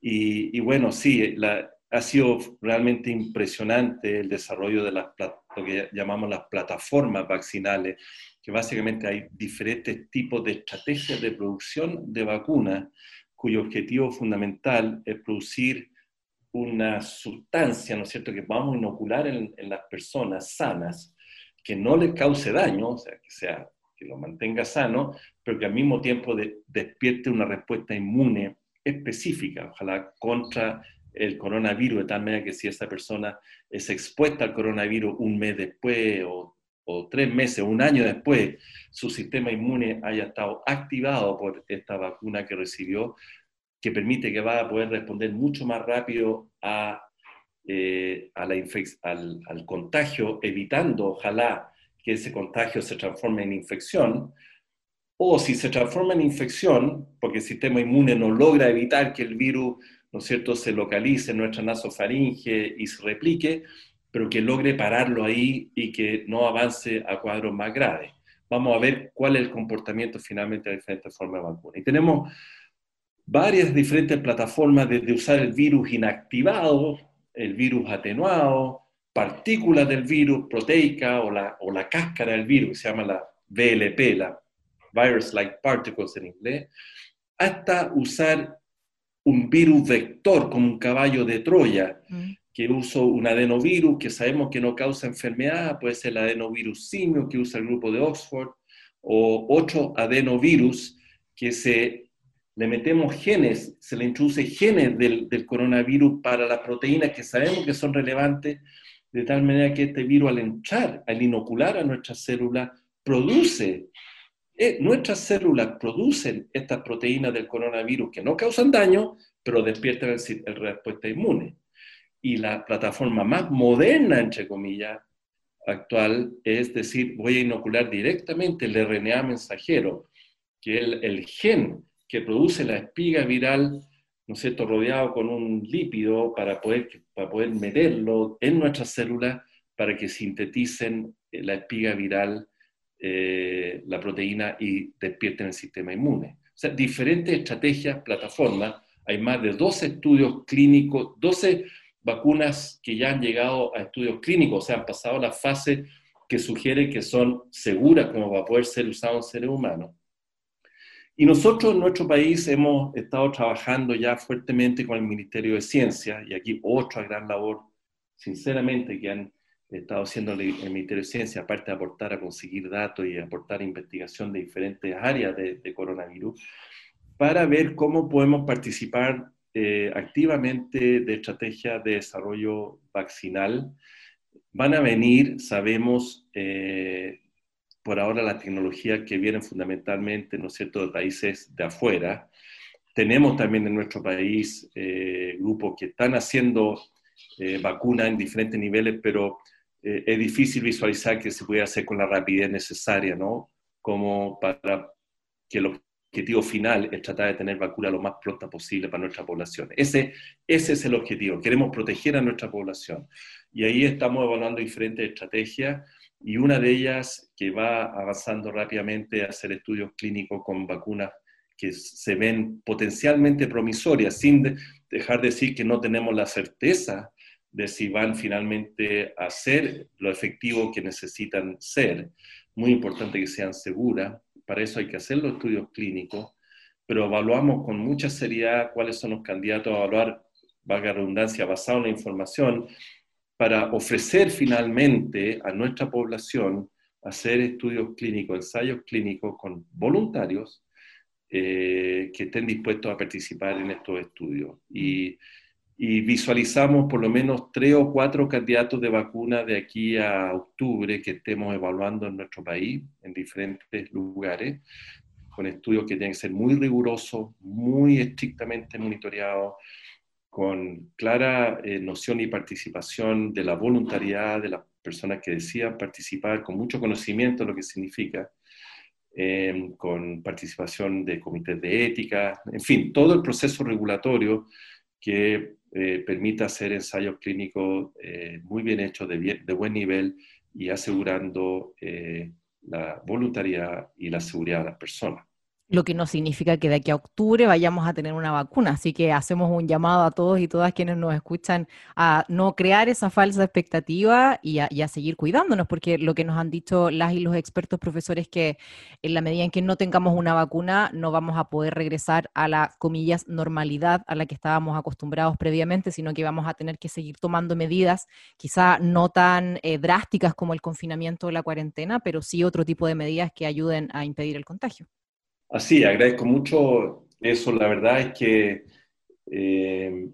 Y, y bueno, sí, la, ha sido realmente impresionante el desarrollo de las, lo que llamamos las plataformas vaccinales que básicamente hay diferentes tipos de estrategias de producción de vacunas cuyo objetivo fundamental es producir una sustancia, ¿no es cierto?, que vamos a inocular en, las personas sanas, que no les cause daño, o sea, que, sea, que lo mantenga sano, pero que al mismo tiempo despierte una respuesta inmune específica, ojalá contra el coronavirus, de tal manera que si esa persona es expuesta al coronavirus un mes después o o tres meses, un año después, su sistema inmune haya estado activado por esta vacuna que recibió, que permite que va a poder responder mucho más rápido a, eh, a la al, al, contagio, evitando, ojalá, que ese contagio se transforme en infección, o si se transforma en infección, porque el sistema inmune no logra evitar que el virus, ¿no es cierto?, se localice en nuestra nasofaringe y se replique, pero que logre pararlo ahí y que no avance a cuadros más graves. Vamos a ver cuál es el comportamiento finalmente de diferentes formas de vacuna. Y tenemos varias diferentes plataformas desde usar el virus inactivado, el virus atenuado, partículas del virus proteica o la, o la cáscara del virus, que se llama la VLP, la Virus-like Particles en inglés, hasta usar un virus vector como un caballo de Troya, mm que usa un adenovirus que sabemos que no causa enfermedad, puede ser el adenovirus simio que usa el grupo de Oxford, o otro adenovirus que se le metemos genes, se le introduce genes del, coronavirus para las proteínas que sabemos que son relevantes, de tal manera que este virus al entrar, al inocular a nuestras células, produce, eh, nuestras células producen estas proteínas del coronavirus que no causan daño, pero despiertan el respuesta inmune y la plataforma más moderna, entre comillas, actual, es decir, voy a inocular directamente el RNA mensajero, que es el, gen que produce la espiga viral, ¿no es cierto?, rodeado con un lípido para poder, para poder meterlo en nuestras células para que sinteticen la espiga viral, eh, la proteína y despierten el sistema inmune. O sea, diferentes estrategias, plataformas. Hay más de 12 estudios clínicos, 12 vacunas que ya han llegado a estudios clínicos, o sea, han pasado la fase que sugiere que son seguras como para poder ser usadas en seres humanos. Y nosotros en nuestro país hemos estado trabajando ya fuertemente con el Ministerio de Ciencia, y aquí otra gran labor, sinceramente, que han estado haciendo el Ministerio de Ciencia, aparte de aportar a conseguir datos y aportar investigación de diferentes áreas de, de coronavirus, para ver cómo podemos participar eh, activamente de estrategia de desarrollo vaccinal. Van a venir, sabemos, eh, por ahora la tecnología que vienen fundamentalmente, ¿no es cierto?, de países de afuera. Tenemos también en nuestro país eh, grupos que están haciendo vacunas en diferentes niveles, pero es difícil visualizar que se puede hacer con la rapidez necesaria, ¿no? Como para que los objetivo final es tratar de tener vacuna lo más pronta posible para nuestra población. Ese, ese es el objetivo. Queremos proteger a nuestra población. Y ahí estamos evaluando diferentes estrategias y una de ellas que va avanzando rápidamente es hacer estudios clínicos con vacunas que se ven potencialmente promisorias, sin dejar de decir que no tenemos la certeza de si van finalmente a ser lo efectivo que necesitan ser. Muy importante que sean seguras para eso hay que hacer los estudios clínicos, pero evaluamos con mucha seriedad cuáles son los candidatos a evaluar, valga redundancia, basado en la información, para ofrecer finalmente a nuestra población, hacer estudios clínicos, ensayos clínicos con voluntarios eh, que estén dispuestos a participar en estos estudios. Y, visualizamos por lo menos tres o cuatro candidatos de vacuna de aquí a octubre que estemos evaluando en nuestro país, en diferentes lugares, con estudios que tienen que ser muy rigurosos, muy estrictamente monitoreados, con clara eh, noción y participación de la voluntariedad de las personas que decían participar, con mucho conocimiento de lo que significa, eh, con participación de comités de ética, en fin, todo el proceso regulatorio que eh, permita hacer ensayos clínicos muy bien hechos, de, de, buen nivel y asegurando la voluntariedad y la seguridad de las personas lo que no significa que de aquí a octubre vayamos a tener una vacuna. Así que hacemos un llamado a todos y todas quienes nos escuchan a no crear esa falsa expectativa y a, seguir cuidándonos, porque lo que nos han dicho las y los expertos profesores que en la medida en que no tengamos una vacuna no vamos a poder regresar a la, comillas, normalidad a la que estábamos acostumbrados previamente, sino que vamos a tener que seguir tomando medidas, quizá no tan eh, drásticas como el confinamiento o la cuarentena, pero sí otro tipo de medidas que ayuden a impedir el contagio. Así, agradezco mucho eso. La verdad es que eh,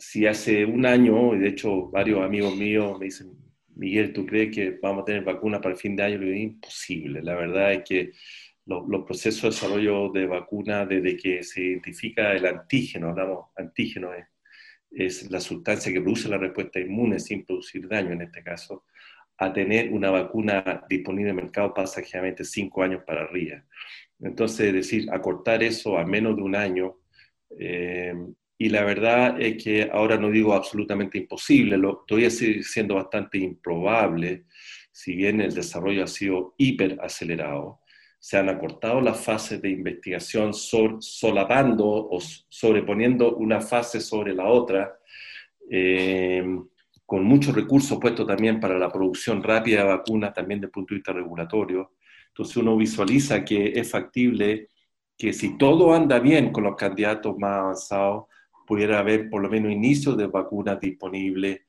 si hace un año, y de hecho varios amigos míos me dicen, Miguel, ¿tú crees que vamos a tener vacuna para el fin de año? Imposible. La verdad es que los procesos de desarrollo de vacuna, desde que se identifica el antígeno, hablamos antígeno, es, es la sustancia que produce la respuesta inmune sin producir daño en este caso, a tener una vacuna disponible en el mercado pasa generalmente cinco años para arriba. Entonces, es decir, acortar eso a menos de un año, eh, y la verdad es que ahora no digo absolutamente imposible, lo todavía sigue siendo bastante improbable, si bien el desarrollo ha sido hiper acelerado. Se han acortado las fases de investigación solapando o sobreponiendo una fase sobre la otra, eh, con muchos recursos puestos también para la producción rápida de vacunas, también desde el punto de vista regulatorio. Entonces uno visualiza que es factible que si todo anda bien con los candidatos más avanzados, pudiera haber por lo menos inicio de vacunas disponibles.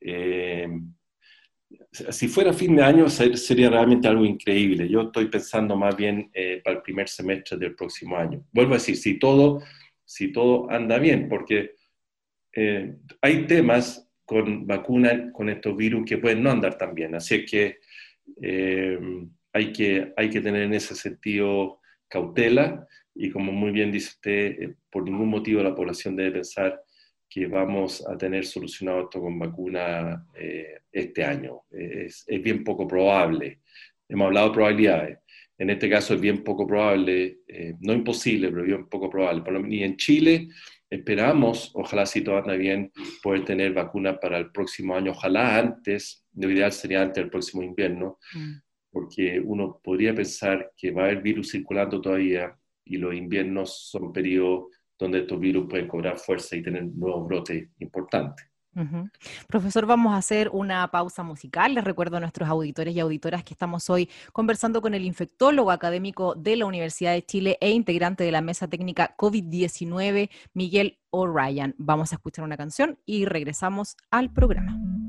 Eh, si fuera fin de año sería realmente algo increíble. Yo estoy pensando más bien eh, para el primer semestre del próximo año. Vuelvo a decir, si todo, si todo anda bien, porque eh, hay temas con vacunas, con estos virus que pueden no andar tan bien. Así que hay que, hay que tener en ese sentido cautela y como muy bien dice usted, eh, por ningún motivo la población debe pensar que vamos a tener solucionado esto con vacuna eh, este año. Es, es, bien poco probable. Hemos hablado de probabilidades. En este caso es bien poco probable, eh, no imposible, pero bien poco probable. Por lo menos, y en Chile esperamos, ojalá si todo anda bien, poder tener vacuna para el próximo año, ojalá antes, de ideal sería antes del próximo invierno, mm porque uno podría pensar que va a haber virus circulando todavía y los inviernos son periodos donde estos virus pueden cobrar fuerza y tener nuevos brotes importantes. Profesor, vamos a hacer una pausa musical. Les recuerdo a nuestros auditores y auditoras que estamos hoy conversando con el infectólogo académico de la Universidad de Chile e integrante de la mesa técnica COVID-19, Miguel O'Ryan. Vamos a escuchar una canción y regresamos al programa.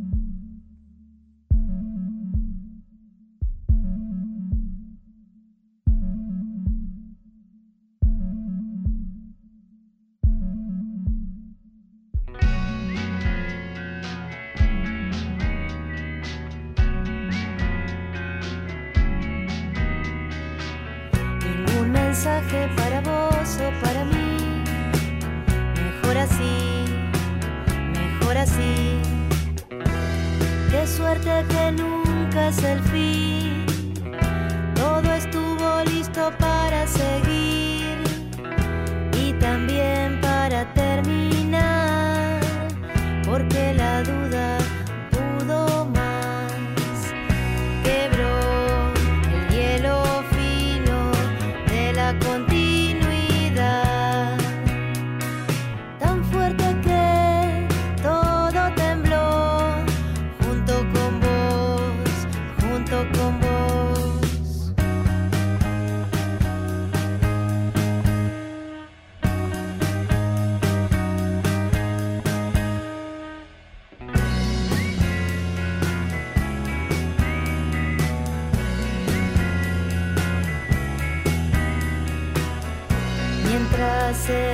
Para vos o para mí. Mejor así, mejor así. Qué suerte que nunca es el fin. Todo estuvo listo para seguir mientras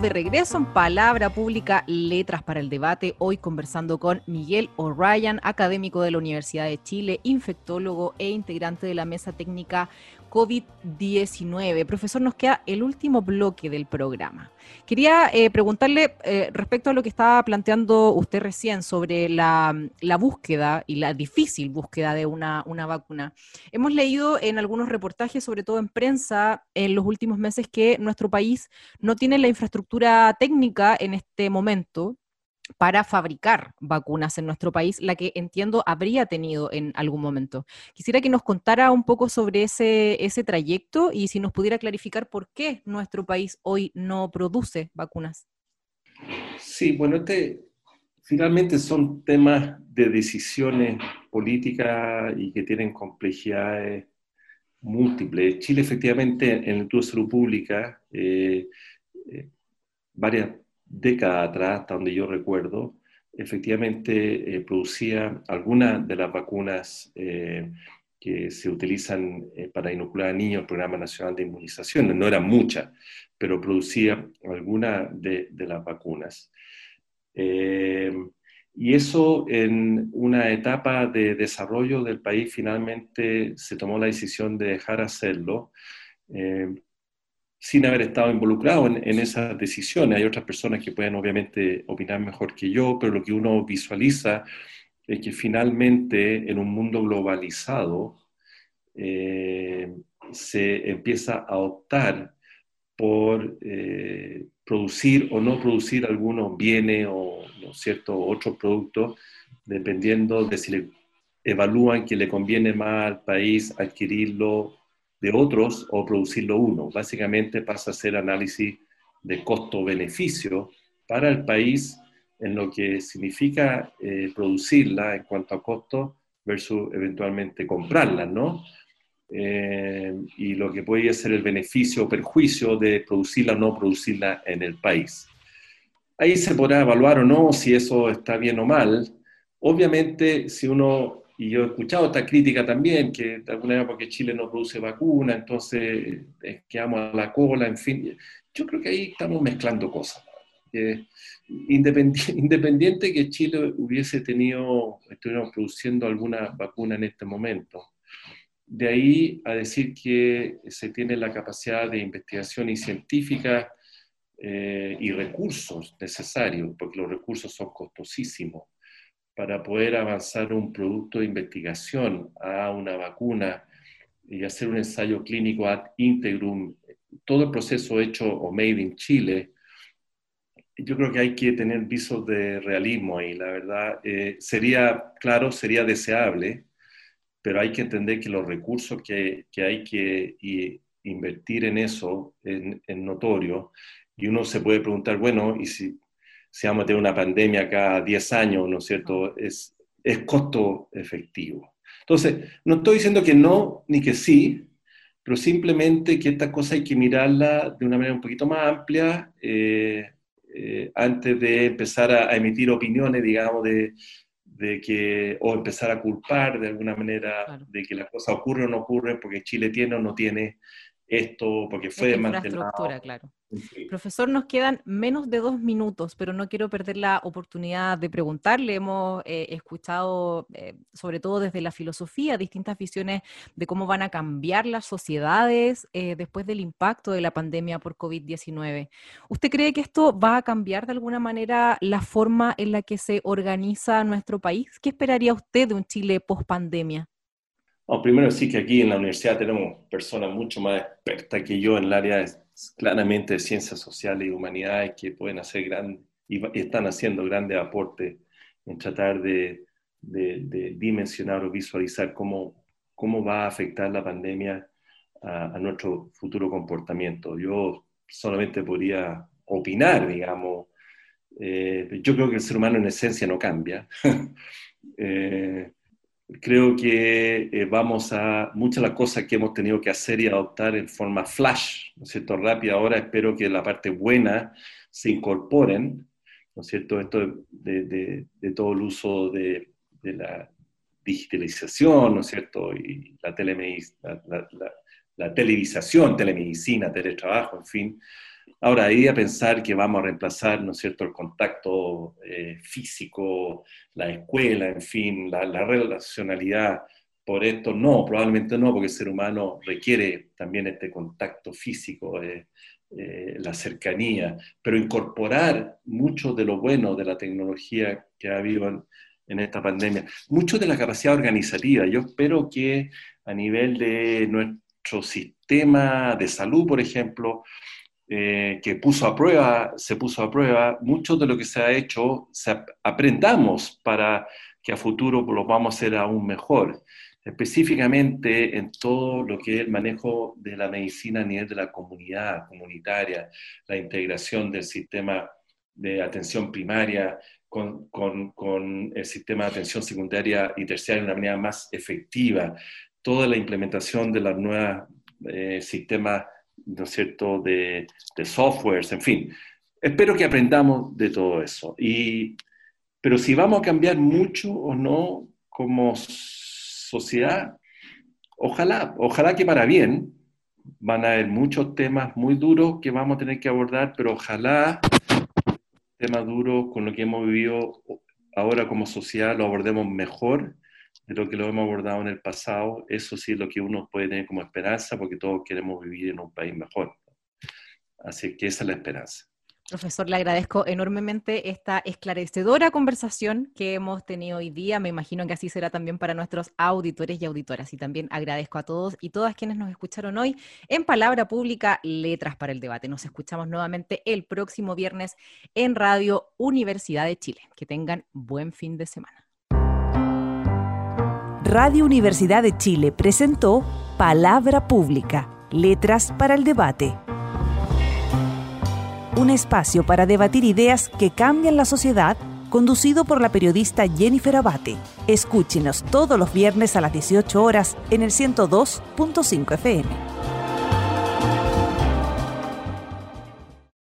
de regreso en Palabra Pública, Letras para el Debate, hoy conversando con Miguel O'Ryan, académico de la Universidad de Chile, infectólogo e integrante de la mesa técnica COVID-19. Profesor, nos queda el último bloque del programa. Quería eh, preguntarle eh, respecto a lo que estaba planteando usted recién sobre la, la búsqueda y la difícil búsqueda de una, una vacuna. Hemos leído en algunos reportajes, sobre todo en prensa, en los últimos meses que nuestro país no tiene la infraestructura técnica en este momento para fabricar vacunas en nuestro país, la que entiendo habría tenido en algún momento. Quisiera que nos contara un poco sobre ese, ese trayecto y si nos pudiera clarificar por qué nuestro país hoy no produce vacunas. Sí, bueno, este finalmente son temas de decisiones políticas y que tienen complejidades múltiples. Chile efectivamente en de Salud Pública, eh, eh, varias décadas atrás, hasta donde yo recuerdo, efectivamente eh, producía algunas de las vacunas eh, que se utilizan eh, para inocular a niños, el Programa Nacional de Inmunizaciones. No eran muchas, pero producía algunas de, de las vacunas. y eso en una etapa de desarrollo del país finalmente se tomó la decisión de dejar hacerlo sin haber estado involucrado en, en, esas decisiones. Hay otras personas que pueden obviamente opinar mejor que yo, pero lo que uno visualiza es que finalmente en un mundo globalizado eh, se empieza a optar por eh, producir o no producir algunos bienes o ¿no cierto? otros productos, dependiendo de si le evalúan que le conviene más al país adquirirlo de otros o producirlo uno. Básicamente pasa a ser análisis de costo-beneficio para el país en lo que significa eh, producirla en cuanto a costo versus eventualmente comprarla, ¿no? Eh, y lo que puede ser el beneficio o perjuicio de producirla o no producirla en el país. Ahí se podrá evaluar o no si eso está bien o mal. Obviamente, si uno y yo he escuchado esta crítica también, que de alguna manera porque Chile no produce vacuna, entonces eh, quedamos a la cola, en fin. Yo creo que ahí estamos mezclando cosas. Independiente, *laughs* independiente que Chile hubiese tenido, estuviéramos produciendo alguna vacuna en este momento, de ahí a decir que se tiene la capacidad de investigación y científica eh, y recursos necesarios, porque los recursos son costosísimos para poder avanzar un producto de investigación a una vacuna y hacer un ensayo clínico ad integrum, todo el proceso hecho o made in Chile, yo creo que hay que tener visos de realismo ahí, la verdad. Eh, sería, claro, sería deseable, pero hay que entender que los recursos que, que hay que invertir en eso es, es notorio. Y uno se puede preguntar, bueno, ¿y si si vamos a tener una pandemia cada 10 años, ¿no es cierto? Es, es costo efectivo. Entonces, no estoy diciendo que no ni que sí, pero simplemente que esta cosa hay que mirarla de una manera un poquito más amplia eh, eh, antes de empezar a, a, emitir opiniones, digamos, de, de, que, o empezar a culpar de alguna manera claro. de que las cosas ocurren o no ocurren porque Chile tiene o no tiene esto, porque fue desmantelado. claro. Sí. Profesor, nos quedan menos de dos minutos, pero no quiero perder la oportunidad de preguntarle. Hemos eh, escuchado, eh, sobre todo desde la filosofía, distintas visiones de cómo van a cambiar las sociedades eh, después del impacto de la pandemia por COVID-19. ¿Usted cree que esto va a cambiar de alguna manera la forma en la que se organiza nuestro país? ¿Qué esperaría usted de un Chile post pandemia? Primero sí que aquí en la universidad tenemos personas mucho más expertas que yo en el área de, claramente de ciencias sociales y humanidades que pueden hacer grandes y, y están haciendo grandes aportes en tratar de, de, de, dimensionar o visualizar cómo, cómo va a afectar la pandemia a, a, nuestro futuro comportamiento. Yo solamente podría opinar, digamos. Eh, yo creo que el ser humano en esencia no cambia. *laughs* Eh, creo que eh, vamos a muchas de las cosas que hemos tenido que hacer y adoptar en forma flash, ¿no es cierto? Rápida. Ahora espero que la parte buena se incorporen, ¿no es cierto? Esto de, todo el uso de, la digitalización, ¿no es cierto? Y la, la, la televisación, telemedicina, teletrabajo, en fin. Ahora, ahí a pensar que vamos a reemplazar, ¿no es cierto?, el contacto eh, físico, la escuela, en fin, la, relacionalidad por esto, no, probablemente no, porque el ser humano requiere también este contacto físico, eh, eh, la cercanía, pero incorporar mucho de lo bueno de la tecnología que ha habido en, en esta pandemia, mucho de la capacidad organizativa. Yo espero que a nivel de nuestro sistema de salud, por ejemplo, eh, que puso a prueba, se puso a prueba, mucho de lo que se ha hecho, se aprendamos para que a futuro lo vamos a hacer aún mejor, específicamente en todo lo que es el manejo de la medicina a nivel de la comunidad comunitaria, la integración del sistema de atención primaria con, con, el sistema de atención secundaria y terciaria de una manera más efectiva, toda la implementación de los nuevos eh, sistemas ¿no cierto?, de, de softwares, en fin. Espero que aprendamos de todo eso. Y, pero si vamos a cambiar mucho o no como sociedad, ojalá, ojalá que para bien. Van a haber muchos temas muy duros que vamos a tener que abordar, pero ojalá temas duros con lo que hemos vivido ahora como sociedad lo abordemos mejor de lo que lo hemos abordado en el pasado, eso sí es lo que uno puede tener como esperanza, porque todos queremos vivir en un país mejor. Así que esa es la esperanza. Profesor, le agradezco enormemente esta esclarecedora conversación que hemos tenido hoy día. Me imagino que así será también para nuestros auditores y auditoras. Y también agradezco a todos y todas quienes nos escucharon hoy en Palabra Pública, Letras para el Debate. Nos escuchamos nuevamente el próximo viernes en Radio Universidad de Chile. Que tengan buen fin de semana. Radio Universidad de Chile presentó Palabra Pública, Letras para el Debate. Un espacio para debatir ideas que cambian la sociedad, conducido por la periodista Jennifer Abate. Escúchenos todos los viernes a las 18 horas en el 102.5 FM.